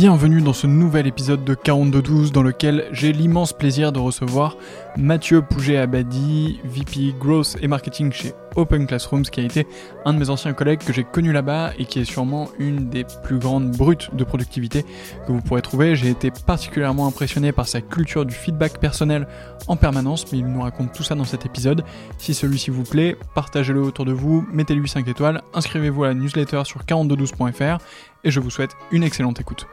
bienvenue dans ce nouvel épisode de 4212 dans lequel j'ai l'immense plaisir de recevoir Mathieu Pouget-Abadi, VP Growth et Marketing chez Open Classrooms, qui a été un de mes anciens collègues que j'ai connu là-bas et qui est sûrement une des plus grandes brutes de productivité que vous pourrez trouver. J'ai été particulièrement impressionné par sa culture du feedback personnel en permanence, mais il nous raconte tout ça dans cet épisode. Si celui-ci vous plaît, partagez-le autour de vous, mettez-lui 5 étoiles, inscrivez-vous à la newsletter sur 4212.fr et je vous souhaite une excellente écoute.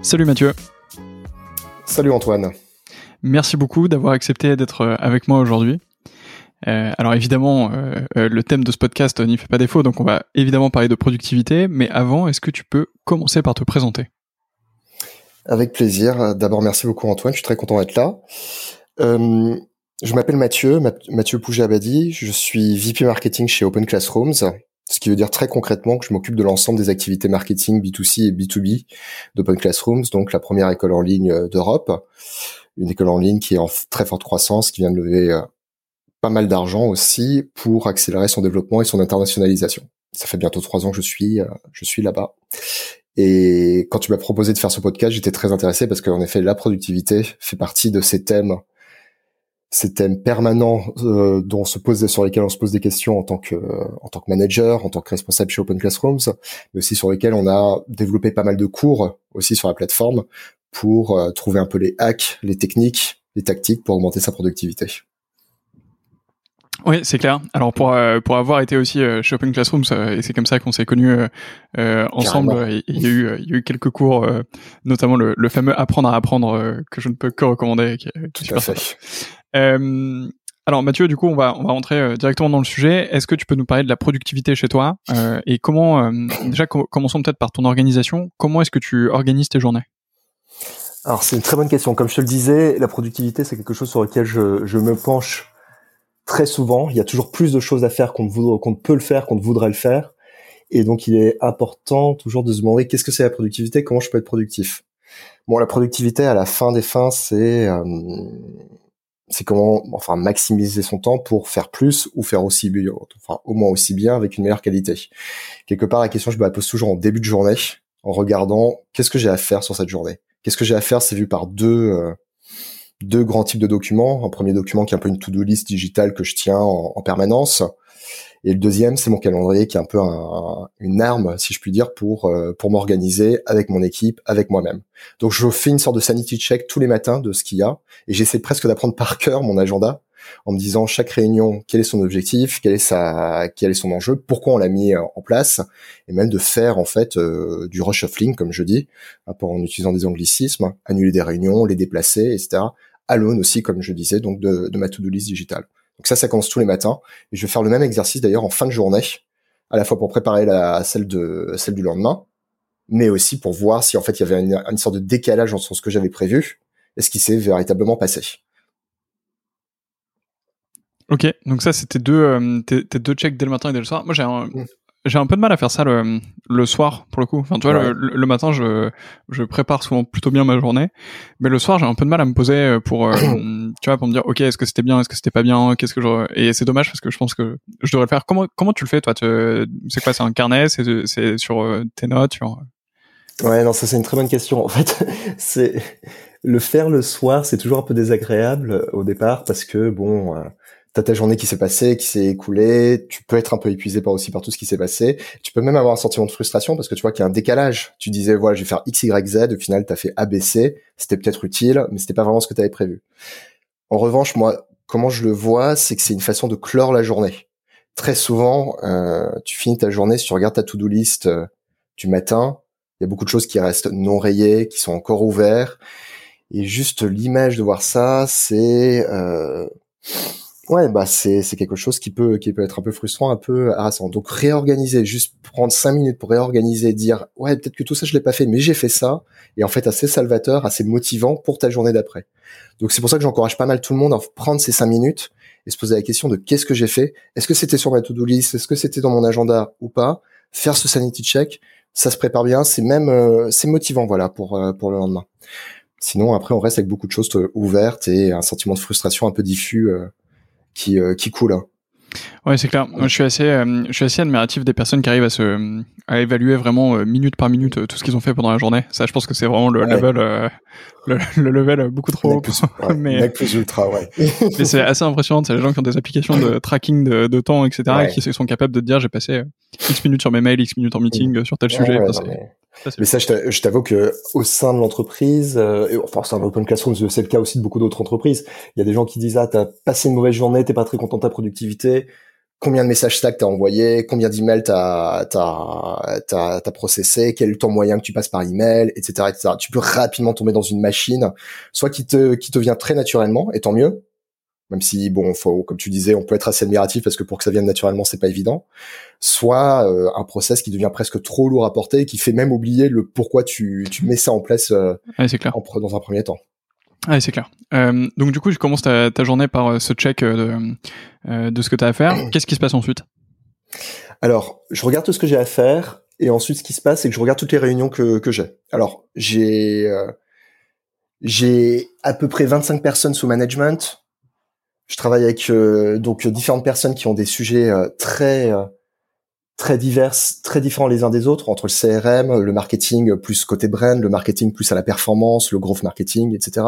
Salut Mathieu. Salut Antoine. Merci beaucoup d'avoir accepté d'être euh, avec moi aujourd'hui. Euh, alors évidemment, euh, le thème de ce podcast n'y fait pas défaut, donc on va évidemment parler de productivité, mais avant, est-ce que tu peux commencer par te présenter? Avec plaisir. D'abord, merci beaucoup Antoine, je suis très content d'être là. je m'appelle Mathieu, Mathieu Pouget-Abadi, je suis VP Marketing chez Open Classrooms, ce qui veut dire très concrètement que je m'occupe de l'ensemble des activités marketing B2C et B2B d'Open Classrooms, donc la première école en ligne euh, d'Europe, une école en ligne qui est en très forte croissance, qui vient de lever euh, pas mal d'argent aussi pour accélérer son développement et son internationalisation. Ça fait bientôt trois ans que je suis, euh, je suis là-bas. Et quand tu m'as proposé de faire ce podcast, j'étais très intéressé parce qu'en effet, la productivité fait partie de ces thèmes ces thèmes permanents euh, dont on se pose, sur lesquels on se pose des questions en tant que euh, en tant que manager, en tant que responsable chez Open Classrooms, mais aussi sur lesquels on a développé pas mal de cours aussi sur la plateforme pour euh, trouver un peu les hacks, les techniques, les tactiques pour augmenter sa productivité. Oui, c'est clair. Alors pour pour avoir été aussi chez Open Classrooms et c'est comme ça qu'on s'est connus ensemble. Il y a eu il y a eu quelques cours, notamment le, le, fameux apprendre à apprendre que je ne peux que recommander. Qui est tout, à fait. Euh, alors Mathieu, du coup, on va on va rentrer euh, directement dans le sujet. Est-ce que tu peux nous parler de la productivité chez toi euh, et comment déjà commençons peut-être par ton organisation. Comment est-ce que tu organises tes journées? Alors c'est une très bonne question. Comme je te le disais, la productivité c'est quelque chose sur lequel je, je me penche très souvent. Il y a toujours plus de choses à faire qu'on qu'on peut le faire, qu'on ne voudrait le faire. Et donc il est important toujours de se demander qu'est-ce que c'est la productivité, comment je peux être productif? Bon, la productivité à la fin des fins, c'est c'est comment enfin maximiser son temps pour faire plus ou faire aussi bien, enfin au moins aussi bien avec une meilleure qualité. Quelque part, la question je me la pose toujours en début de journée, en regardant qu'est-ce que j'ai à faire sur cette journée. Qu'est-ce que j'ai à faire C'est vu par deux euh, deux grands types de documents. Un premier document qui est un peu une to-do list digitale que je tiens en permanence, et le deuxième, c'est mon calendrier qui est un peu une arme, si je puis dire, pour euh, pour m'organiser avec mon équipe, avec moi-même. Donc je fais une sorte de sanity check tous les matins de ce qu'il y a, et j'essaie presque d'apprendre par cœur mon agenda en me disant chaque réunion quel est son objectif, quel est sa quel est son enjeu, pourquoi on l'a mis euh, en place, et même de faire en fait euh, du reshuffling comme je dis, en utilisant des anglicismes, annuler des réunions, les déplacer, etc. Alone aussi comme je disais, donc de, de ma to-do list digitale. Donc ça, ça commence tous les matins. Et je vais faire le même exercice d'ailleurs en fin de journée, à la fois pour préparer la celle de celle du lendemain, mais aussi pour voir si en fait il y avait une, sorte de décalage entre ce que j'avais prévu et ce qui s'est véritablement passé. Ok, donc ça c'était deux, euh, tes, deux checks dès le matin et dès le soir. Moi j'ai un, mmh j'ai un peu de mal à faire ça le, le soir pour le coup. Enfin, tu vois, le, le, matin, je, je prépare souvent plutôt bien ma journée, mais le soir, j'ai un peu de mal à me poser euh, pour, euh, tu vois, pour me dire, ok, est-ce que c'était bien, est-ce que c'était pas bien, qu'est-ce que je, et c'est dommage parce que je pense que je devrais le faire. Comment, comment tu le fais, toi? C'est quoi C'est un carnet? C'est, c'est sur euh, tes notes sur... Ouais, non, ça c'est une très bonne question. En fait, c'est le faire le soir, c'est toujours un peu désagréable au départ parce que bon t'as ta journée qui s'est passée, qui s'est écoulée, tu peux être un peu épuisé par aussi par tout ce qui s'est passé. Tu peux même avoir un sentiment de frustration parce que tu vois qu'il y a un décalage. Tu disais voilà, je vais faire X, Y, Z, au final t'as fait A, B, C. C'était peut-être utile, mais c'était pas vraiment ce que t'avais prévu. En revanche, moi, comment je le vois, c'est que c'est une façon de clore la journée. Très souvent, euh, tu finis ta journée, si tu regardes ta to-do list euh, du matin, il y a beaucoup de choses qui restent non rayées, qui sont encore ouvertes. Et juste l'image de voir ça, c'est euh, Ouais, bah c'est c'est quelque chose qui peut qui peut être un peu frustrant, un peu harassant. Donc réorganiser, juste prendre cinq minutes pour réorganiser, dire ouais peut-être que tout ça je l'ai pas fait, mais j'ai fait ça, et en fait assez salvateur, assez motivant pour ta journée d'après. Donc c'est pour ça que j'encourage pas mal tout le monde à prendre ces cinq minutes et se poser la question de qu'est-ce que j'ai fait, est-ce que c'était sur ma to-do list, est-ce que c'était dans mon agenda ou pas, faire ce sanity check, ça se prépare bien, c'est même euh, c'est motivant voilà pour euh, pour le lendemain. Sinon après on reste avec beaucoup de choses euh, ouvertes et un sentiment de frustration un peu diffus euh, qui coule. Hein. Ouais, c'est clair. Moi, je suis assez, euh, je suis assez admiratif des personnes qui arrivent à se, à évaluer vraiment euh, minute par minute euh, tout ce qu'ils ont fait pendant la journée. Ça, je pense que c'est vraiment le level, le, le, level beaucoup trop haut. Plus, ouais, mais plus ultra, ouais. mais c'est assez impressionnant. C'est les gens qui ont des applications de tracking de, de temps, etc., et qui sont capables de te dire j'ai passé X minutes sur mes mails, X minutes en meeting sur tel sujet. Mais... ça, je t'avoue que au sein de l'entreprise, euh, enfin, c'est un open classroom, c'est le cas aussi de beaucoup d'autres entreprises. Il y a des gens qui disent ah t'as passé une mauvaise journée, t'es pas très content de ta productivité combien de messages stack t'as envoyé, combien d'emails t'as t'as t'as t'as processé, quel est le temps moyen que tu passes par email, etc., etc. Tu peux rapidement tomber dans une machine, soit qui te qui te vient très naturellement, et tant mieux. Même si bon, faut comme tu disais, on peut être assez admiratif parce que pour que ça vienne naturellement, c'est pas évident. Soit euh, un process qui devient presque trop lourd à porter, qui fait même oublier le pourquoi tu tu mets ça en place euh, ouais, clair. dans un premier temps. Ouais, c'est clair. Euh, donc du coup, je commence ta, ta journée par euh, ce check euh, de, euh, de ce que tu as à faire. Qu'est-ce qui se passe ensuite? Alors, je regarde tout ce que j'ai à faire et ensuite ce qui se passe, c'est que je regarde toutes les réunions que, que j'ai. Alors, j'ai euh, j'ai à peu près 25 personnes sous management. Je travaille avec donc différentes personnes qui ont des sujets très très diverses, très différents les uns des autres entre le CRM, le marketing plus côté brand, le marketing plus à la performance, le growth marketing, etc.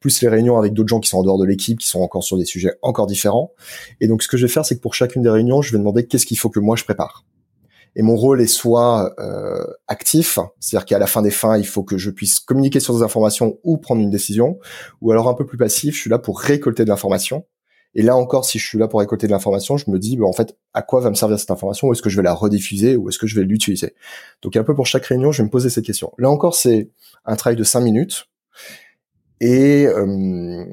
Plus les réunions avec d'autres gens qui sont en dehors de l'équipe, qui sont encore sur des sujets encore différents. Et donc ce que je vais faire, c'est que pour chacune des réunions, je vais demander qu'est-ce qu'il faut que moi je prépare. Et mon rôle est soit euh, actif, c'est-à-dire qu'à la fin des fins, il faut que je puisse communiquer sur des informations ou prendre une décision, ou alors un peu plus passif, je suis là pour récolter de l'information et là encore, si je suis là pour récolter de l'information, je me dis, bah, en fait, à quoi va me servir cette information? Où est-ce que je vais la rediffuser? Ou est-ce que je vais l'utiliser? Donc un peu pour chaque réunion, je vais me poser cette question. Là encore, c'est un travail de cinq minutes et euh,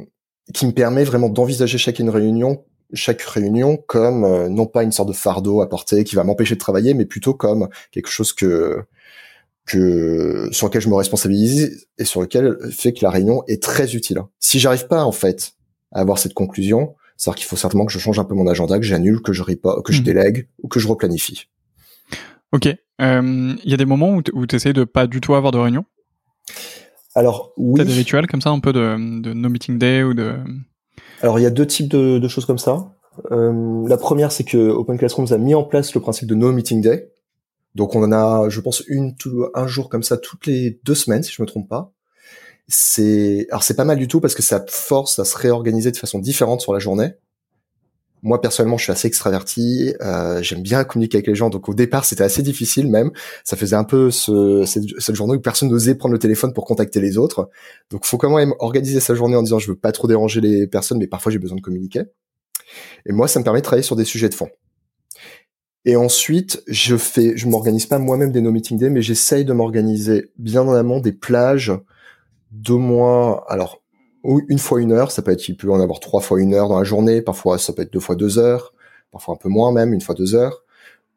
qui me permet vraiment d'envisager chaque réunion chaque réunion comme euh, non pas une sorte de fardeau à porter qui va m'empêcher de travailler, mais plutôt comme quelque chose que que sur lequel je me responsabilise et sur lequel fait que la réunion est très utile. Si j'arrive pas en fait à avoir cette conclusion, c'est-à-dire qu'il faut certainement que je change un peu mon agenda, que j'annule, que je pas, que je hmm. délègue ou que je replanifie. Ok. Il euh, y a des moments où tu essaies de pas du tout avoir de réunion? Alors oui. T'as des rituels comme ça, un peu de, no meeting day ou de. Alors il y a deux types de, choses comme ça. Euh, la première, c'est que Open Classrooms a mis en place le principe de no meeting day. Donc on en a, je pense, une un jour comme ça toutes les deux semaines, si je me trompe pas c'est alors c'est pas mal du tout parce que ça force à se réorganiser de façon différente sur la journée. Moi personnellement, je suis assez extraverti, euh, j'aime bien communiquer avec les gens, donc au départ c'était assez difficile même. Ça faisait un peu ce, cette, journée où personne n'osait prendre le téléphone pour contacter les autres. Donc faut quand même organiser sa journée en disant je veux pas trop déranger les personnes, mais parfois j'ai besoin de communiquer. Et moi, ça me permet de travailler sur des sujets de fond. Et ensuite, je fais, je m'organise pas moi-même des no meeting days, mais j'essaye de m'organiser bien en amont des plages deux mois, alors une fois une heure, ça peut être, il peut en avoir trois fois une heure dans la journée, parfois ça peut être deux fois deux heures, parfois un peu moins même, une fois deux heures,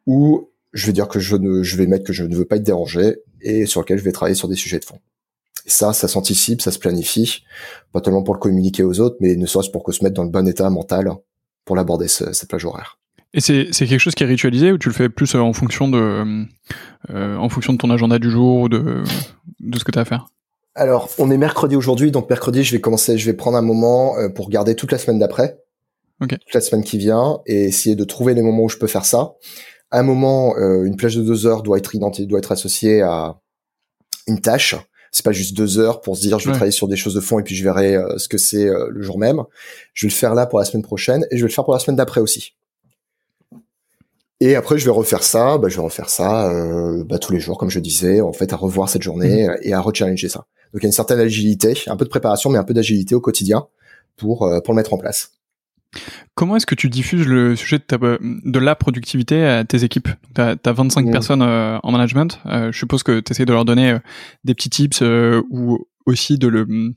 ou je vais dire que je ne, je vais mettre que je ne veux pas être dérangé et sur lequel je vais travailler sur des sujets de fond. Et ça, ça s'anticipe, ça se planifie, pas tellement pour le communiquer aux autres, mais ne serait-ce pour que se mettre dans le bon état mental pour l'aborder cette plage horaire. Et c'est c'est quelque chose qui est ritualisé ou tu le fais plus euh, en fonction de euh, en fonction de ton agenda du jour ou de de ce que tu as à faire? Alors, on est mercredi aujourd'hui, donc mercredi, je vais commencer, je vais prendre un moment euh, pour garder toute la semaine d'après, okay. toute la semaine qui vient, et essayer de trouver les moments où je peux faire ça. À un moment, euh, une plage de deux heures doit être identifiée, doit être associée à une tâche. C'est pas juste deux heures pour se dire je vais travailler sur des choses de fond et puis je verrai euh, ce que c'est le jour même. Je vais le faire là pour la semaine prochaine et je vais le faire pour la semaine d'après aussi. Et après, je vais refaire ça, bah, je vais refaire ça bah, tous les jours, comme je disais, en fait, à revoir cette journée mmh. et à rechallenger ça. Donc il y a une certaine agilité, un peu de préparation, mais un peu d'agilité au quotidien pour, euh, pour le mettre en place. Comment est-ce que tu diffuses le sujet de, ta, de la productivité à tes équipes? Tu as, 25 mmh. personnes euh, en management. Euh, je suppose que tu essaies de leur donner des petits tips ou aussi de le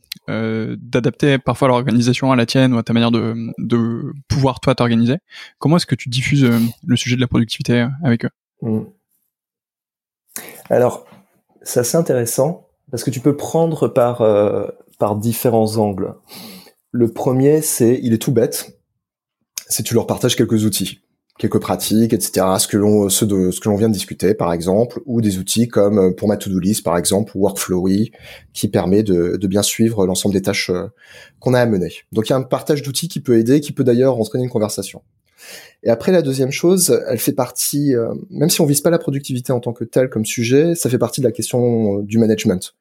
d'adapter parfois l'organisation à la tienne ou à ta manière de, de pouvoir toi t'organiser. Comment est-ce que tu diffuses le sujet de la productivité avec eux? Mmh. Alors, c'est assez intéressant parce que tu peux prendre par, euh, par différents angles. Le premier, c'est, il est tout bête, c'est tu leur partages quelques outils, quelques pratiques, etc. Ce que l'on, ce que l'on vient de discuter, par exemple, ou des outils comme euh, pour ma to-do list, par exemple, ou Workflowy, qui permet de, bien suivre l'ensemble des tâches euh, qu'on a à mener. Donc il y a un partage d'outils qui peut aider, qui peut d'ailleurs entraîner une conversation. Et après, la deuxième chose, elle fait partie, euh, même si on vise pas la productivité en tant que telle comme sujet, ça fait partie de la question du management.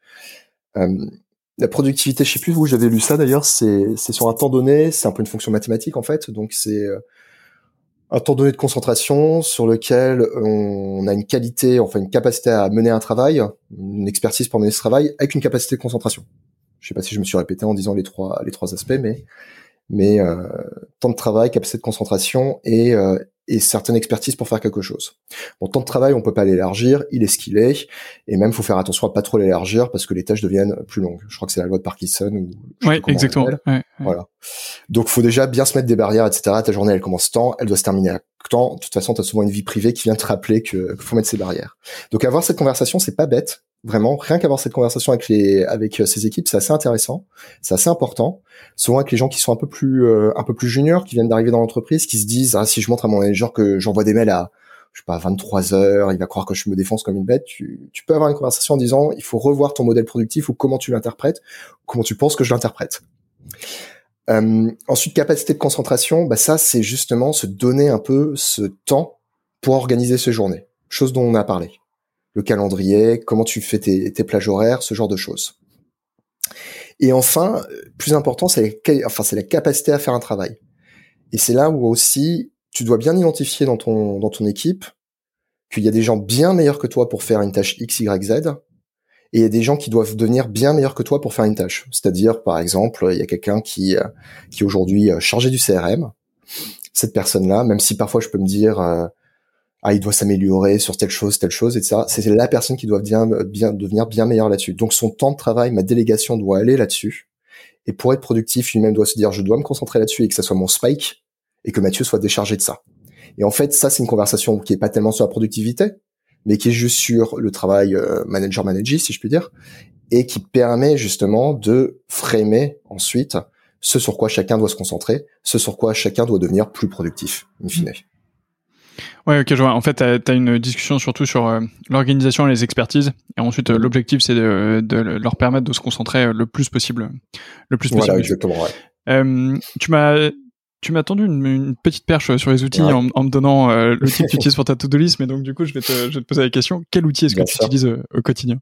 La productivité, je sais plus où j'avais lu ça d'ailleurs, c'est sur un temps donné, c'est un peu une fonction mathématique en fait, donc c'est un temps donné de concentration sur lequel on a une qualité, enfin une capacité à mener un travail, une expertise pour mener ce travail, avec une capacité de concentration. Je sais pas si je me suis répété en disant les trois les trois aspects, mais mais euh, temps de travail, capacité de concentration et, euh, et certaines expertises pour faire quelque chose. Bon, temps de travail, on peut pas l'élargir, il est ce qu'il est, et même faut faire attention à pas trop l'élargir parce que les tâches deviennent plus longues. Je crois que c'est la loi de Parkinson. Ou oui, exactement. Voilà. Donc, faut déjà bien se mettre des barrières, etc. Ta journée, elle commence temps, elle doit se terminer à temps. De toute façon, tu as souvent une vie privée qui vient te rappeler que faut mettre ces barrières. Donc, avoir cette conversation, c'est pas bête Vraiment, rien qu'avoir cette conversation avec les avec euh, ces équipes, c'est assez intéressant, c'est assez important. Souvent avec les gens qui sont un peu plus euh, un peu plus juniors, qui viennent d'arriver dans l'entreprise, qui se disent ah si je montre à mon manager que j'envoie des mails à je sais pas 23 heures, il va croire que je me défonce comme une bête. Tu, tu peux avoir une conversation en disant il faut revoir ton modèle productif ou comment tu l'interprètes, comment tu penses que je l'interprète. Euh, ensuite, capacité de concentration, bah ça c'est justement se donner un peu ce temps pour organiser ses journées, chose dont on a parlé le calendrier, comment tu fais tes, plages horaires, ce genre de choses. Et enfin, plus important, c'est c'est la capacité à faire un travail. Et c'est là où aussi tu dois bien identifier dans ton dans ton équipe qu'il y a des gens bien meilleurs que toi pour faire une tâche X, Y, Z, et il y a des gens qui doivent devenir bien meilleurs que toi pour faire une tâche. C'est-à-dire, par exemple, il y a quelqu'un qui qui est aujourd'hui chargé du CRM. Cette personne-là, même si parfois je peux me dire euh, ah il doit s'améliorer sur telle chose, telle chose, etc. C'est la personne qui doit bien, bien devenir bien meilleure là-dessus. Donc son temps de travail, ma délégation doit aller là-dessus. Et pour être productif, lui-même doit se dire je dois me concentrer là-dessus et que ça soit mon spike et que Mathieu soit déchargé de ça. Et en fait, ça c'est une conversation qui est pas tellement sur la productivité, mais qui est juste sur le travail euh, manager manager si je puis dire, et qui permet justement de framer ensuite ce sur quoi chacun doit se concentrer, ce sur quoi chacun doit devenir plus productif, in fine. Ouais, ok, je vois. En fait, tu as, une discussion surtout sur euh, l'organisation et les expertises. Et ensuite, euh, l'objectif, c'est de, de, leur permettre de se concentrer euh, le plus possible. Le plus possible. Voilà, exactement, ouais. tu m'as tu m'as tendu une, petite perche sur les outils en, me donnant l'outil que tu utilises pour ta to-do list, mais donc du coup, je vais te, je vais te poser la question. Quel outil est-ce que tu utilises au quotidien?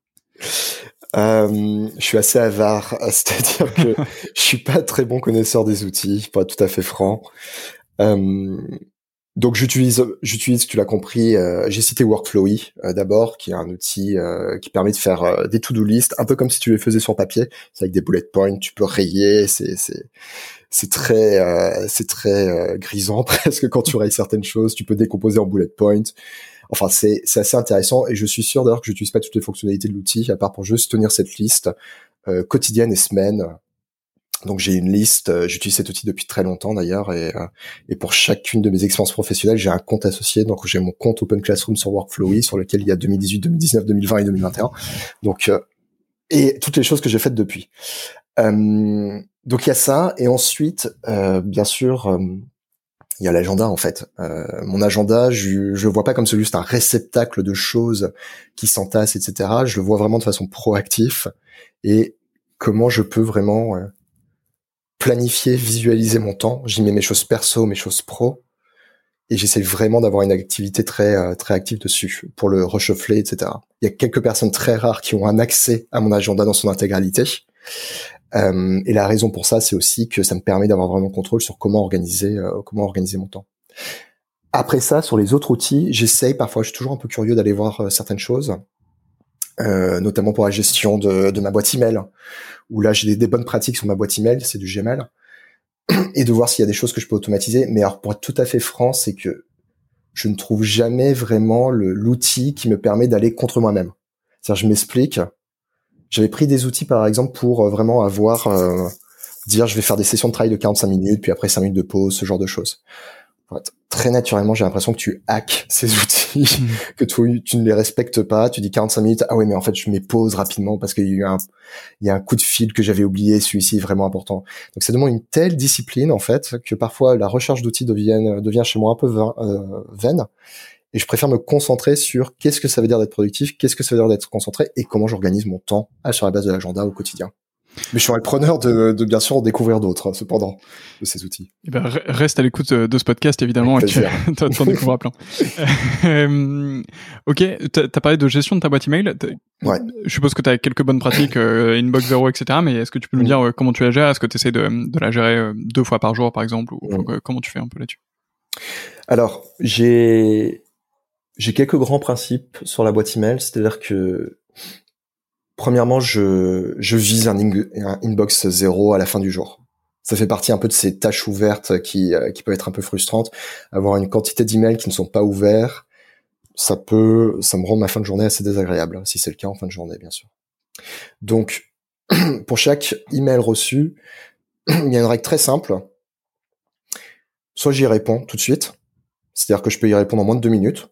Euh, je suis assez avare, c'est-à-dire que je suis pas très bon connaisseur des outils, pas tout à fait franc. Euh, donc j'utilise, j'utilise, tu l'as compris, euh, j'ai cité Workflowy euh, d'abord, qui est un outil euh, qui permet de faire des to-do list, un peu comme si tu les faisais sur papier, c'est avec des bullet points, tu peux rayer, c'est c'est c'est très c'est très grisant presque quand tu rayes certaines choses, tu peux décomposer en bullet points. Enfin c'est c'est assez intéressant et je suis sûr d'ailleurs que j'utilise pas toutes les fonctionnalités de l'outil à part pour juste tenir cette liste quotidienne et semaine donc j'ai une liste, euh, j'utilise cet outil depuis très longtemps d'ailleurs, et, euh, et pour chacune de mes expériences professionnelles, j'ai un compte associé. Donc j'ai mon compte Open Classroom sur Workflowy, sur lequel il y a 2018, 2019, 2020 et 2021. Donc euh, et toutes les choses que j'ai faites depuis. Donc il y a ça, et ensuite, bien sûr, il y a l'agenda en fait. mon agenda, je, je le vois pas comme celui juste un réceptacle de choses qui s'entassent, etc. Je le vois vraiment de façon proactive et comment je peux vraiment planifier, visualiser mon temps? J'y mets mes choses perso, mes choses pro, et j'essaie vraiment d'avoir une activité très euh, très active dessus pour le reshuffler, etc. Il y a quelques personnes très rares qui ont un accès à mon agenda dans son intégralité. Euh, et la raison pour ça, c'est aussi que ça me permet d'avoir vraiment contrôle sur comment organiser euh, comment organiser mon temps. Après ça, sur les autres outils, j'essaye parfois, je suis toujours un peu curieux d'aller voir certaines choses. Euh, notamment pour la gestion de, de, ma boîte email, où là j'ai des, bonnes pratiques sur ma boîte email, c'est du Gmail, et de voir s'il y a des choses que je peux automatiser. Mais alors pour être tout à fait franc, c'est que je ne trouve jamais vraiment l'outil qui me permet d'aller contre moi-même. C'est-à-dire, je m'explique. J'avais pris des outils par exemple pour euh, vraiment avoir euh, dire je vais faire des sessions de travail de 45 minutes, puis après 5 minutes de pause, ce genre de choses très naturellement, j'ai l'impression que tu hacks ces outils, mm. que tu, tu, ne les respectes pas. Tu dis 45 minutes, ah oui, mais en fait, je mets pause rapidement parce qu'il y a eu un, il y a un coup de fil que j'avais oublié, celui-ci est vraiment important. Donc, ça demande une telle discipline, en fait, que parfois la recherche d'outils devient, devient chez moi un peu euh, vaine. Et je préfère me concentrer sur qu'est-ce que ça veut dire d'être productif, qu'est-ce que ça veut dire d'être concentré et comment j'organise mon temps sur la base de l'agenda au quotidien. Mais je un preneur de, de bien sûr en découvrir d'autres, cependant, de ces outils. Eh ben, reste à l'écoute de ce podcast, évidemment, et tu en découvrir plein. euh, ok, tu as parlé de gestion de ta boîte email. Ouais. Je suppose que tu as quelques bonnes pratiques, euh, Inbox Zero, etc. Mais est-ce que tu peux nous dire euh, comment tu la gères? Est-ce que tu essaies de, de, la gérer euh, deux fois par jour, par exemple ou, mm. Comment tu fais un peu là-dessus? Alors, j'ai j'ai quelques grands principes sur la boîte email, c'est-à-dire que premièrement, je, je vise un, inbox zéro à la fin du jour. Ça fait partie un peu de ces tâches ouvertes qui, euh, qui peuvent être un peu frustrantes. Avoir une quantité d'emails qui ne sont pas ouverts, ça peut, ça me rend ma fin de journée assez désagréable, si c'est le cas en fin de journée, bien sûr. Donc, pour chaque email reçu, il y a une règle très simple. Soit j'y réponds tout de suite, c'est-à-dire que je peux y répondre en moins de deux minutes.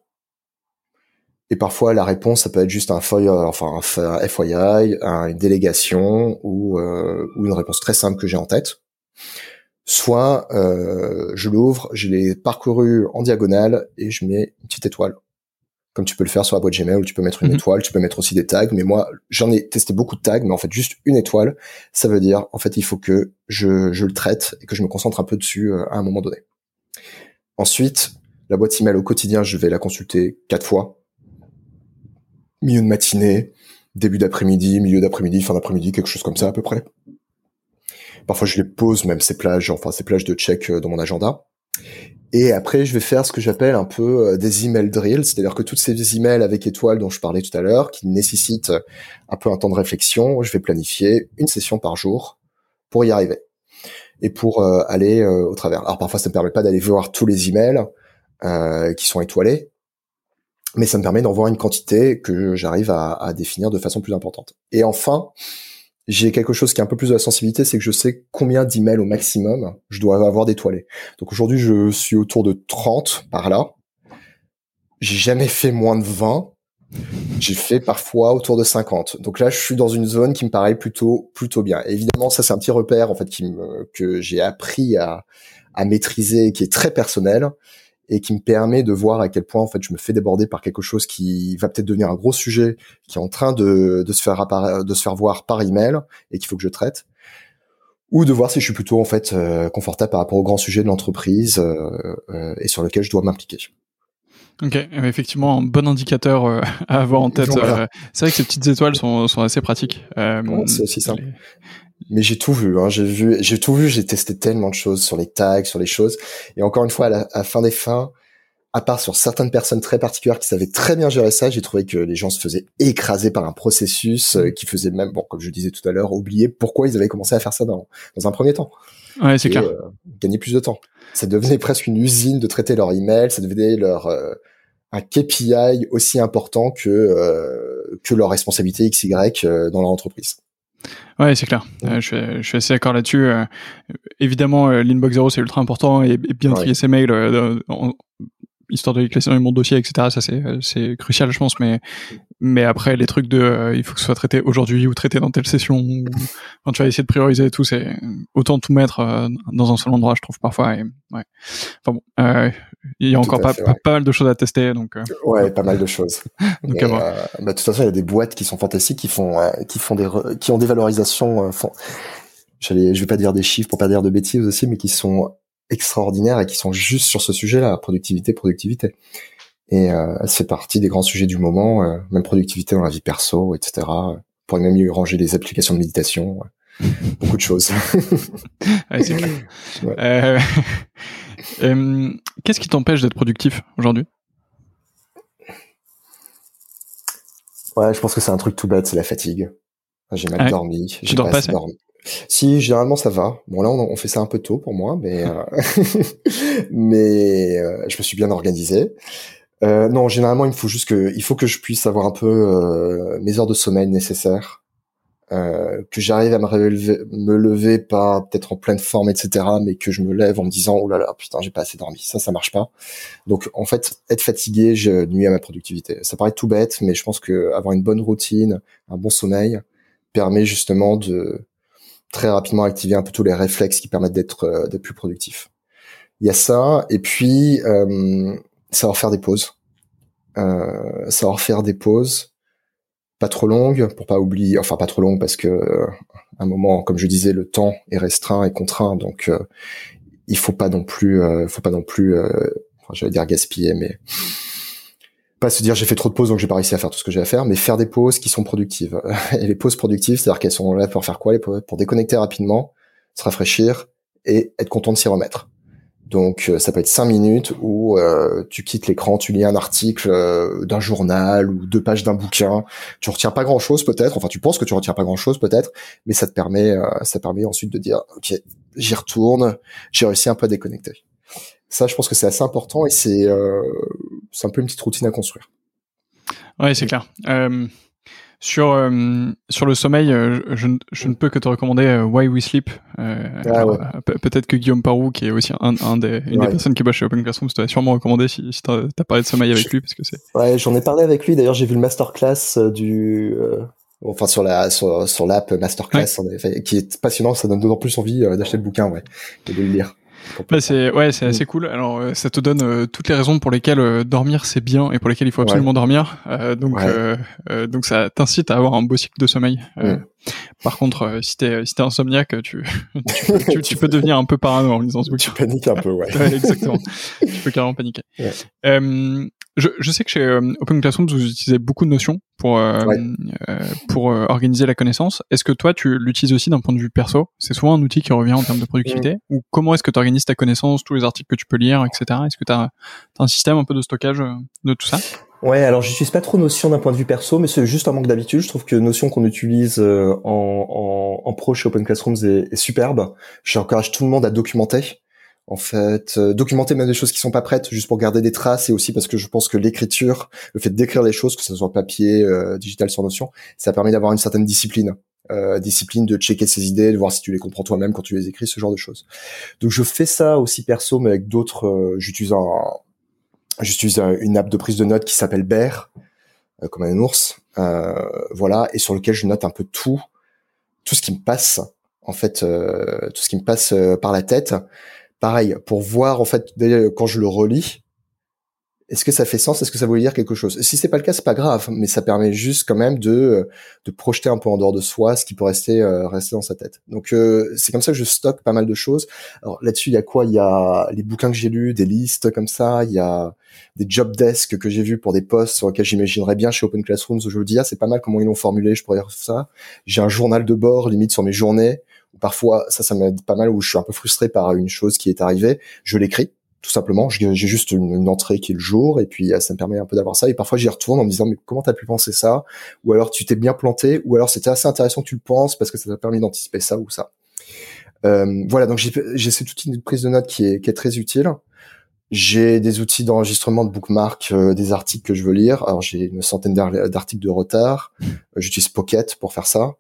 Et parfois, la réponse, ça peut être juste un euh, enfin un FYI, une délégation ou, euh, ou une réponse très simple que j'ai en tête. Soit euh, je l'ouvre, je l'ai parcouru en diagonale et je mets une petite étoile. Comme tu peux le faire sur la boîte Gmail où tu peux mettre une mhm. étoile, tu peux mettre aussi des tags. Mais moi, j'en ai testé beaucoup de tags, mais en fait, juste une étoile, ça veut dire, en fait, il faut que je, je le traite et que je me concentre un peu dessus à un moment donné. Ensuite, la boîte email au quotidien, je vais la consulter quatre fois milieu de matinée, début d'après-midi, milieu d'après-midi, fin d'après-midi, quelque chose comme ça à peu près. Parfois, je les pose même ces plages, enfin ces plages de check euh, dans mon agenda. Et après, je vais faire ce que j'appelle un peu euh, des email drills, c'est-à-dire que toutes ces emails avec étoiles dont je parlais tout à l'heure, qui nécessitent un peu un temps de réflexion, je vais planifier une session par jour pour y arriver et pour euh, aller au travers. Alors parfois, ça ne me permet pas d'aller voir tous les emails euh, qui sont étoilés, mais ça me permet d'en voir une quantité que j'arrive à, définir de façon plus importante. Et enfin, j'ai quelque chose qui est un peu plus de la sensibilité, c'est que je sais combien d'emails au maximum je dois avoir d'étoilés. Donc aujourd'hui, je suis autour de 30 par là. J'ai jamais fait moins de 20. J'ai fait parfois autour de 50. Donc là, je suis dans une zone qui me paraît plutôt plutôt bien. évidemment, ça c'est un petit repère en fait qui me, que j'ai appris à, à maîtriser, qui est très personnel et qui me permet de voir à quel point en fait je me fais déborder par quelque chose qui va peut-être devenir un gros sujet qui est en train de, de se faire de se faire voir par email et qu'il faut que je traite ou de voir si je suis plutôt en fait euh, confortable par rapport au grand sujet de l'entreprise euh, euh, et sur lequel je dois m'impliquer. Ok, effectivement, un bon indicateur à avoir en tête. c'est vrai que ces petites étoiles sont, sont assez pratiques. c'est aussi simple mais j'ai tout vu, hein, j'ai vu, j'ai tout vu, j'ai testé tellement de choses sur les tags, sur les choses. Et encore une fois, à la, fin des fins, à part sur certaines personnes très particulières qui savaient très bien gérer ça, j'ai trouvé que les gens se faisaient écraser par un processus euh, qui faisait même, bon, comme je disais tout à l'heure, oublier pourquoi ils avaient commencé à faire ça dans, dans un premier temps. Ouais, c'est clair. Euh, gagner plus de temps. Ça devenait presque une usine de traiter leur email, ça devenait leur euh, un KPI aussi important que euh, que leur responsabilité XY dans leur entreprise. Ouais, c'est clair. Euh, je, suis, je, suis, assez d'accord là-dessus. Euh, évidemment, euh, l'inbox zero c'est ultra important et, bien trier ses mails histoire de les classer dans mon dossier, etc. Ça c'est c'est crucial, je pense. Mais mais après les trucs de il faut que ce soit traité aujourd'hui ou traité dans telle session. quand tu vas essayer de prioriser et tout, c'est autant tout mettre dans un seul endroit, je trouve parfois. Et, ouais. Enfin bon, il y a encore pas, pas, mal de choses à tester, donc. ouais, pas mal de choses. donc, bah, de toute façon, il y a des boîtes qui sont fantastiques, qui font, qui font des, qui ont des valorisations. Font... Je vais pas dire des chiffres pour pas dire de bêtises aussi, mais qui sont extraordinaires et qui sont juste sur ce sujet-là, productivité, productivité. Et euh, c'est partie des grands sujets du moment, euh, même productivité dans la vie perso, etc. Pour même mieux ranger les applications de méditation, beaucoup de choses. ouais, c'est clair. Euh, euh, Qu'est-ce qui t'empêche d'être productif aujourd'hui? Ouais, je pense que c'est un truc tout bête, c'est la fatigue. J'ai mal dormi. Tu dors pas, dormi. Si, généralement ça va. Bon là, on, fait ça un peu tôt pour moi, mais euh, mais euh, je me suis bien organisé. Euh, non, généralement, il faut juste que il faut que je puisse avoir un peu mes heures de sommeil nécessaires, que j'arrive à me, relever, me lever pas peut-être en pleine forme, etc., mais que je me lève en me disant oh là là putain j'ai pas assez dormi. Ça, ça marche pas. Donc en fait, être fatigué, je nuis à ma productivité. Ça paraît tout bête, mais je pense que avoir une bonne routine, un bon sommeil permet justement de très rapidement activer un peu tous les réflexes qui permettent d'être euh, plus productif. Il y a ça, et puis euh, savoir faire des pauses. Euh, savoir faire des pauses pas trop longues pour pas oublier, enfin pas trop longues parce que un moment, comme je disais, le temps est restreint et contraint, donc euh, il faut pas non plus, euh, faut pas non plus, euh, enfin, j'allais dire gaspiller, mais pas se dire j'ai fait trop de pauses donc j'ai pas réussi à faire tout ce que j'ai à faire, mais faire des pauses qui sont productives. Et les pauses productives, c'est-à-dire qu'elles sont là pour faire quoi Pour déconnecter rapidement, se rafraîchir et être content de s'y remettre. Donc euh, ça peut être cinq minutes où euh, tu quittes l'écran, tu lis un article euh, d'un journal ou deux pages d'un bouquin. Tu retiens pas grand chose peut-être, enfin tu penses que tu retiens pas grand chose peut-être, mais ça te permet, ça permet ensuite de dire ok j'y retourne, j'ai réussi un peu à déconnecter. Ça je pense que c'est assez important et c'est c'est un peu une petite routine à construire. Ouais c'est clair. Sur, euh, sur le sommeil, euh, je, je, ne peux que te recommander euh, Why We Sleep. Ah peut-être que Guillaume Parou, qui est aussi un, un des, une des personnes qui bosse chez Open Classroom, t'as sûrement recommandé si, si t'as as parlé de sommeil avec lui. Parce que. Ouais, j'en ai parlé avec lui. D'ailleurs, j'ai vu le masterclass du... Enfin, sur la sur, sur l'app Masterclass, qui est passionnant, ça donne d'autant plus envie d'acheter le bouquin, ouais, et de le lire. Bah, c'est ouais, c'est assez cool. Alors euh, ça te donne euh, toutes les raisons pour lesquelles euh, dormir c'est bien et pour lesquelles il faut absolument dormir. donc donc ça t'incite à avoir un beau cycle de sommeil. Par contre, si t'es si t'es insomniaque, tu tu, tu, peux devenir un peu parano en lisant ce bouquin. Tu paniques un peu, ouais. exactement. tu peux carrément paniquer. Je, je, sais que chez euh, Open Classroom, vous utilisez beaucoup de notions pour euh, euh pour euh, organiser la connaissance. Est-ce que toi, tu l'utilises aussi d'un point de vue perso? C'est souvent un outil qui revient en termes de productivité. Mm. Ou comment est-ce que tu organises ta connaissance, tous les articles que tu peux lire, etc. Est-ce que tu as, un système un peu de stockage de tout ça? Ouais, alors j'utilise pas trop Notion d'un point de vue perso, mais c'est juste un manque d'habitude. Je trouve que Notion qu'on utilise en, en, en, pro chez Open Classrooms est, est superbe. J'encourage tout le monde à documenter en fait, euh, documenter même des choses qui sont pas prêtes, juste pour garder des traces, et aussi parce que je pense que l'écriture, le fait d'écrire les choses, que ce soit papier, euh, digital sur Notion, ça permet d'avoir une certaine discipline. Euh, discipline de checker ses idées, de voir si tu les comprends toi-même quand tu les écris, ce genre de choses. Donc je fais ça aussi perso, mais avec d'autres. Euh, j'utilise un, j'utilise une app de prise de notes qui s'appelle Bear, comme un ours, voilà, et sur lequel je note un peu tout, tout ce qui me passe, en fait, tout ce qui me passe par la tête pareil, pour voir en fait quand je le relis, est-ce que ça fait sens? Est-ce que ça veut dire quelque chose? Si c'est pas le cas, c'est pas grave, mais ça permet juste quand même de euh, de projeter un peu en dehors de soi ce qui peut rester euh, rester dans sa tête. Donc euh, c'est comme ça que je stocke pas mal de choses. Alors là-dessus, il y a quoi? Il y a les bouquins que j'ai lus, des listes comme ça. Il y a des job desks que j'ai vus pour des postes sur lesquels j'imaginerais bien chez Open Classrooms. Je me dis c'est pas mal comment ils l'ont formulé. Je pourrais faire ça. J'ai un journal de bord limite sur mes journées parfois ça ça m'aide pas mal où je suis un peu frustré par une chose qui est arrivée. Je l'écris tout simplement. J'ai juste une, entrée qui est le jour et puis ça me permet un peu d'avoir ça. Et parfois j'y retourne en me disant mais comment t'as pu penser ça? Ou alors tu t'es bien planté ou alors c'était assez intéressant que tu le penses parce que ça t'a permis d'anticiper ça ou ça. Euh, voilà. Donc j'ai cet outil de prise de notes qui est, très utile. J'ai des outils d'enregistrement de bookmark euh, des articles que je veux lire. Alors j'ai une centaine d'articles de retard. J'utilise Pocket pour faire ça. euh,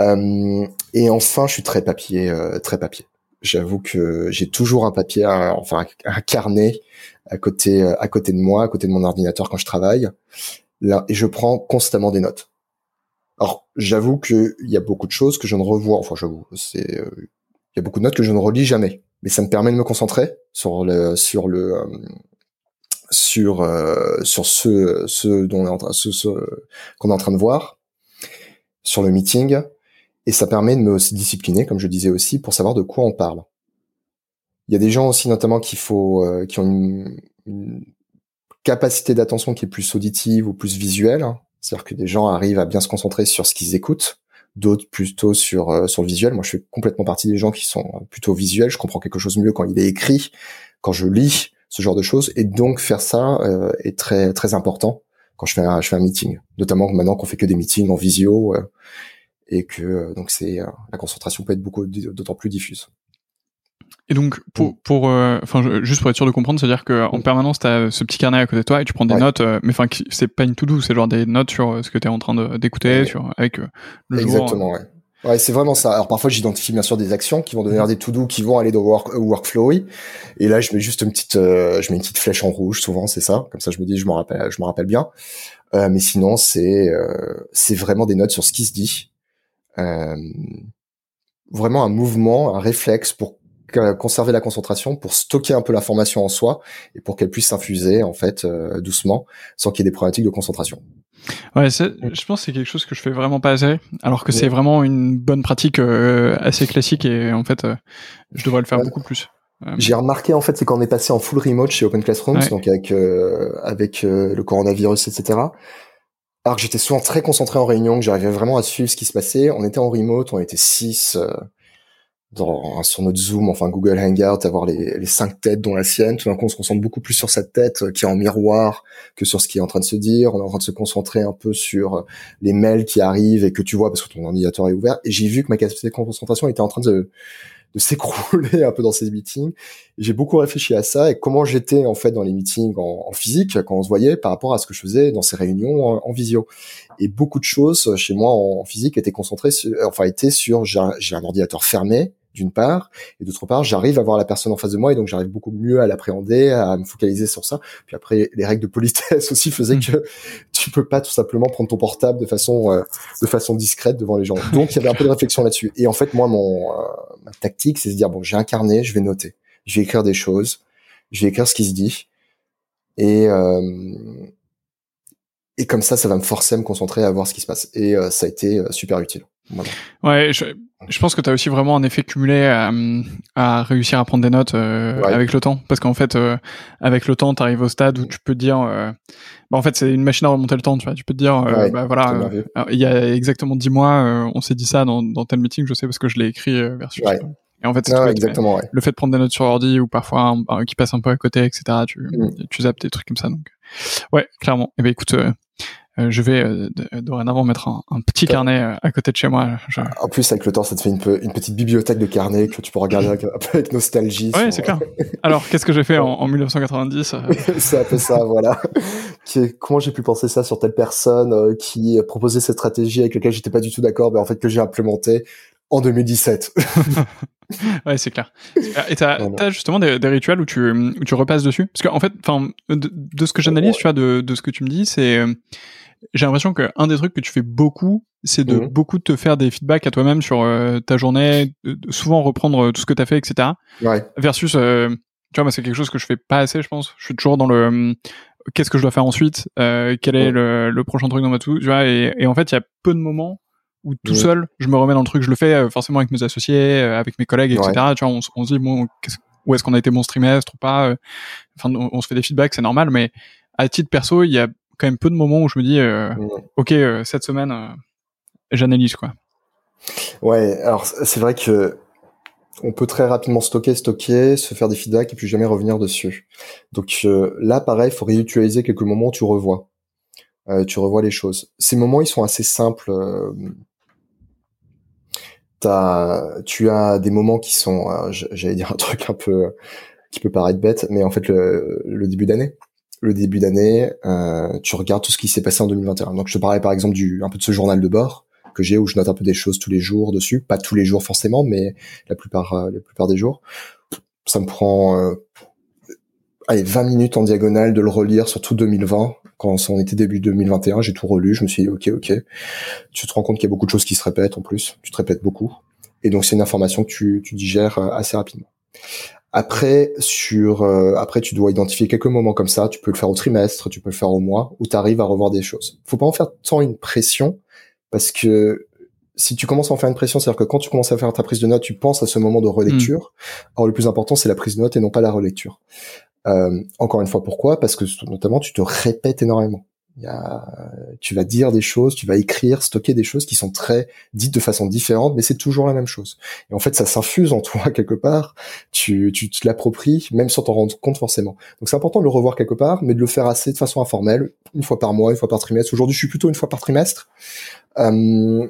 et enfin, je suis très papier, euh, très papier. J'avoue que j'ai toujours un papier, enfin un carnet à côté, euh, à côté de moi, à côté de mon ordinateur quand je travaille. Là, et je prends constamment des notes. Alors, j'avoue qu'il y a beaucoup de choses que je ne revois. Enfin, j'avoue, c'est, il y a beaucoup de notes que je ne relis jamais. Mais ça me permet de me concentrer sur le, sur le, sur, sur ce, ce dont on est en train, ce, ce qu'on est en train de voir, sur le meeting, et ça permet de me discipliner, comme je disais aussi, pour savoir de quoi on parle. Il y a des gens aussi, notamment, qui faut, euh, qui ont une, capacité d'attention qui est plus auditive ou plus visuelle. C'est-à-dire que des gens arrivent à bien se concentrer sur ce qu'ils écoutent, d'autres plutôt sur euh, sur le visuel. Moi, je fais complètement partie des gens qui sont plutôt visuels. Je comprends quelque chose mieux quand il est écrit, quand je lis ce genre de choses. Et donc, faire ça euh, est très très important quand je fais un, je fais un meeting. Notamment maintenant qu'on fait que des meetings en visio et que euh, donc c'est euh, la concentration peut être beaucoup d'autant plus diffuse. Et donc pour mm. pour euh, enfin juste pour être sûr de comprendre, c'est-à-dire que en mm. permanence tu as ce petit carnet à côté de toi et tu prends des notes mais enfin c'est pas une to do, c'est genre des notes sur ce que tu es en train d'écouter sur avec le Exactement, ouais. Ouais, c'est vraiment ça. Alors parfois j'identifie bien sûr des actions qui vont devenir mm. des to-do qui vont aller dans work, workflow. Et là je mets juste une petite je mets une petite flèche en rouge souvent, c'est ça. Comme ça je me dis je me rappelle je me rappelle bien. Euh, mais sinon c'est c'est vraiment des notes sur ce qui se dit euh, vraiment un mouvement, un réflexe pour conserver la concentration, pour stocker un peu l'information en soi et pour qu'elle puisse s'infuser en fait euh, doucement, sans qu'il y ait des problématiques de concentration. Ouais, je pense que c'est quelque chose que je fais vraiment pas assez, alors que c'est vraiment une bonne pratique euh, assez classique et en fait, euh, je devrais le faire beaucoup plus. Euh, J'ai remarqué en fait, c'est quand on est passé en full remote chez Open Classrooms, donc avec avec le coronavirus, etc. Alors que j'étais souvent très concentré en réunion, que j'arrivais vraiment à suivre ce qui se passait. On était en remote, on était six dans, sur notre Zoom, enfin Google Hangout, avoir les, les cinq têtes dont la sienne. Tout d'un coup, on se concentre beaucoup plus sur cette tête euh, qui est en miroir que sur ce qui est en train de se dire. On est en train de se concentrer un peu sur euh, les mails qui arrivent et que tu vois parce que ton ordinateur est ouvert. Et j'ai vu que ma capacité de concentration était en train de, de s'écrouler un peu dans ces meetings. J'ai beaucoup réfléchi à ça et comment j'étais en fait dans les meetings en, physique quand on se voyait par rapport à ce que je faisais dans ces réunions en, visio. Et beaucoup de choses chez moi en physique étaient concentrées, sur, enfin étaient sur j'ai un ordinateur fermé d'une part, et d'autre part, j'arrive à voir la personne en face de moi et donc j'arrive beaucoup mieux à l'appréhender, à me focaliser sur ça. Puis après, les règles de politesse aussi faisaient mm. que tu peux pas tout simplement prendre ton portable de façon euh, de façon discrète devant les gens. Donc il y avait un peu de réflexion là-dessus. Et en fait, moi, mon euh, ma tactique, c'est de dire bon, j'ai un carnet, je vais noter, je vais écrire des choses, je vais écrire ce qui se dit, et euh, et comme ça, ça va me forcer à me concentrer à voir ce qui se passe. Et ça a été super utile. Ouais, je, je pense que tu as aussi vraiment un effet cumulé à, à réussir à prendre des notes euh, avec le temps. Parce qu'en fait, euh, avec le temps, tu arrives au stade où tu peux te dire... Euh, bah en fait, c'est une machine à remonter le temps, tu vois. Tu peux te dire, bah voilà, il y a exactement dix mois, on s'est dit ça dans, dans tel meeting, je sais parce que je l'ai écrit versus... Et en fait, c'est exactement, le fait de prendre des notes sur ordi ou parfois qui passe un peu à côté, etc. Tu, mm. tu zappes des trucs comme ça. Donc, ouais, clairement. Et eh ben écoute, je vais euh, dorénavant mettre un, un petit carnet euh, à côté de chez moi. En plus, avec le temps, ça te fait une, une petite bibliothèque de carnets que tu peux regarder avec, un peu avec nostalgie. Ouais, c'est clair. Alors, qu'est-ce que j'ai fait en, en 1990 C'est un peu ça, voilà. comment j'ai pu penser ça sur telle personne qui proposait cette stratégie avec laquelle j'étais pas du tout d'accord, mais en fait que j'ai implémenté en 2017. ouais, c'est clair. Et t'as as justement des, des, rituels où tu, où tu repasses dessus? Parce qu'en fait, enfin, de, de, ce que j'analyse, tu vois, de, de ce que tu me dis, c'est j'ai l'impression qu'un des trucs que tu fais beaucoup, c'est de mhm. beaucoup te faire des feedbacks à toi-même sur euh, ta journée, souvent reprendre euh, tout ce que tu as fait, etc. Ouais. Versus, euh, tu vois, moi, c'est quelque chose que je fais pas assez, je pense. Je suis toujours dans le qu'est-ce que je dois faire ensuite, quel est le, le, prochain truc dans ma tout, tu vois. Et, et en fait, il y a peu de moments où tout seul, je me remets dans le truc. Je le fais forcément avec mes associés, avec mes collègues, etc. Tu vois, on, on se dit bon, où est-ce qu'on a été bon ce trimestre ou pas. Enfin, on, on se fait des feedbacks, c'est normal, mais à titre perso, il y a quand même peu de moments où je me dis, euh, ok, euh, cette semaine, euh, j'analyse quoi. Ouais, alors c'est vrai que on peut très rapidement stocker, stocker, se faire des feedbacks et puis jamais revenir dessus. Donc là, pareil, il faut réutiliser quelques moments où tu revois. tu revois les choses. Ces moments, ils sont assez simples. As, tu as des moments qui sont, j'allais dire un truc un peu qui peut paraître bête, mais en fait le début d'année le début d'année, euh, tu regardes tout ce qui s'est passé en 2021. Donc je te parlais par exemple du un peu de ce journal de bord que j'ai où je note un peu des choses tous les jours dessus, pas tous les jours forcément, mais la plupart euh, la plupart des jours. Ça me prend euh, allez 20 minutes en diagonale de le relire sur tout 2020. Quand on était début 2021, j'ai tout relu, je me suis dit ok ok. Tu te rends compte qu'il y a beaucoup de choses qui se répètent en plus, tu te répètes beaucoup, et donc c'est une information que tu, tu digères euh, assez rapidement. Après, sur, euh, après, tu dois identifier quelques moments comme ça. Tu peux le faire au trimestre, tu peux le faire au mois, où tu arrives à revoir des choses. Faut pas en faire tant une pression, parce que si tu commences à en faire une pression, c'est-à-dire que quand tu commences à faire ta prise de notes, tu penses à ce moment de relecture. Alors hmm. le plus important, c'est la prise de notes et non pas la relecture. Euh, encore une fois, pourquoi? Parce que notamment, tu te répètes énormément. Y a, tu vas dire des choses, tu vas écrire, stocker des choses qui sont très dites de façon différente, mais c'est toujours la même chose. Et en fait, ça s'infuse en toi quelque part. Tu, tu te l'appropries, même sans t'en rendre compte forcément. Donc c'est important de le revoir quelque part, mais de le faire assez de façon informelle, une fois par mois, une fois par trimestre. Aujourd'hui, je suis plutôt une fois par trimestre. Euh,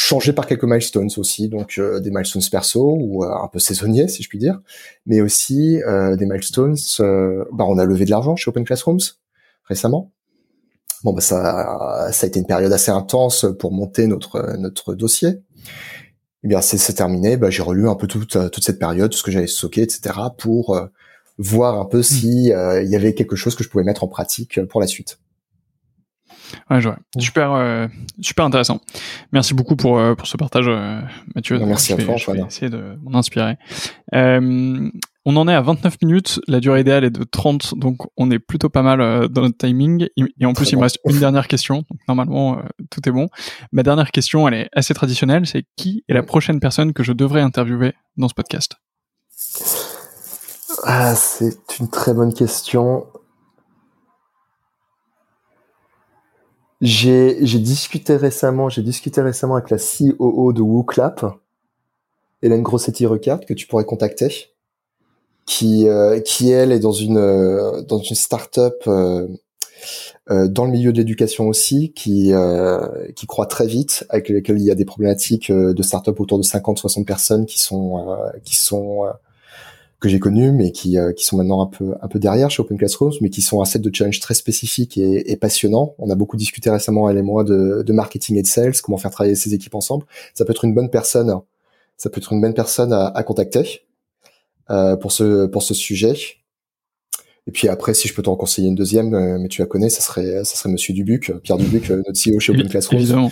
changer par quelques milestones aussi, donc euh, des milestones perso ou euh, un peu saisonniers si je puis dire, mais aussi euh, des milestones. bah, on a levé de l'argent chez Open Classrooms récemment. Bon, bah ça, ça a été une période assez intense pour monter notre notre dossier. Eh bien, c'est terminé. Bah, j'ai relu un peu toute toute cette période, tout ce que j'avais stocké, etc., pour euh, voir un peu hmm. si euh, il y avait quelque chose que je pouvais mettre en pratique pour la suite. Ouais, je vois. Super, euh, super intéressant. Merci beaucoup pour pour ce partage, Mathieu. Merci à toi. Je vais essayer de m'en inspirer. On en est à 29 minutes, la durée idéale est de 30, donc on est plutôt pas mal euh, dans notre timing. Et en plus, il me reste une dernière question, donc normalement, euh, tout est bon. Ma dernière question, elle est assez traditionnelle, c'est qui est la prochaine personne que je devrais interviewer dans ce podcast? Ah, C'est une très bonne question. J'ai discuté récemment, j'ai discuté récemment avec la COO de WooClap, Hélène Grossetti-Recart, que tu pourrais contacter qui euh, qui elle est dans une euh, dans une start-up euh, dans le milieu de l'éducation aussi, qui qui croît très vite, avec lesquels il y a des problématiques de start-up autour de 50-60 personnes qui sont qui sont que j'ai connues, mais qui qui sont maintenant un peu un peu derrière chez Open Classrooms, mais qui sont un set de challenges très spécifiques et, et passionnants. On a beaucoup discuté récemment elle et moi de, de marketing et de sales, comment faire travailler ces équipes ensemble. Ça peut être une bonne personne, ça peut être une bonne personne à, à contacter. Euh, pour ce pour ce sujet. Et puis après, si je peux t'en conseiller une deuxième, euh, mais tu la connais, ça serait ça serait Monsieur Dubuc, Pierre Dubuc, euh, notre CEO chez Open Classroom,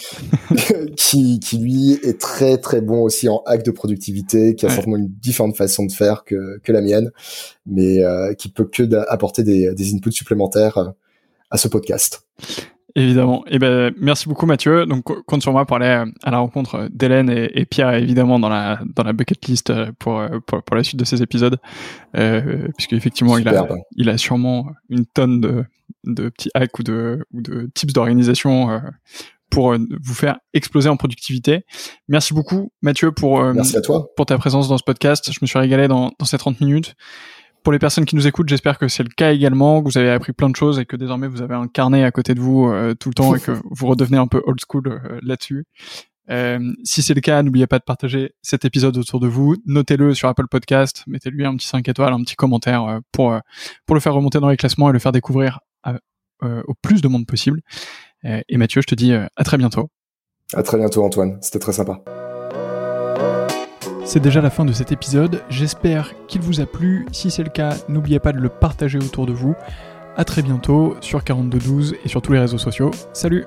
qui qui lui est très très bon aussi en hack de productivité, qui a certainement une différente façon de faire que que la mienne, mais qui peut que apporter des des inputs supplémentaires à ce podcast. Évidemment. Eh ben, merci beaucoup Mathieu. Donc, compte sur moi pour aller euh, à la rencontre d'Hélène et, Pierre, évidemment, dans la, dans la bucket list euh, pour, euh, pour, pour la suite de ces épisodes. Euh, puisque effectivement, il a, il a sûrement une tonne de, de petits hacks ou de, ou de tips d'organisation pour vous faire exploser en productivité. Merci beaucoup Mathieu pour, merci à toi. pour ta présence dans ce podcast. Je me suis régalé dans, dans ces 30 minutes pour les personnes qui nous écoutent, j'espère que c'est le cas également, que vous avez appris plein de choses et que désormais vous avez un carnet à côté de vous euh, tout le temps et que vous redevenez un peu old school euh, là-dessus. Euh, si c'est le cas, n'oubliez pas de partager cet épisode autour de vous. Notez-le sur Apple Podcast, mettez-lui un petit 5 étoiles, un petit commentaire pour pour le faire remonter dans les classements et le faire découvrir au plus de monde possible. et Mathieu, je te dis à très bientôt. À très bientôt Antoine, c'était très sympa. C'est déjà la fin de cet épisode, j'espère qu'il vous a plu, si c'est le cas, n'oubliez pas de le partager autour de vous. A très bientôt sur 4212 et sur tous les réseaux sociaux. Salut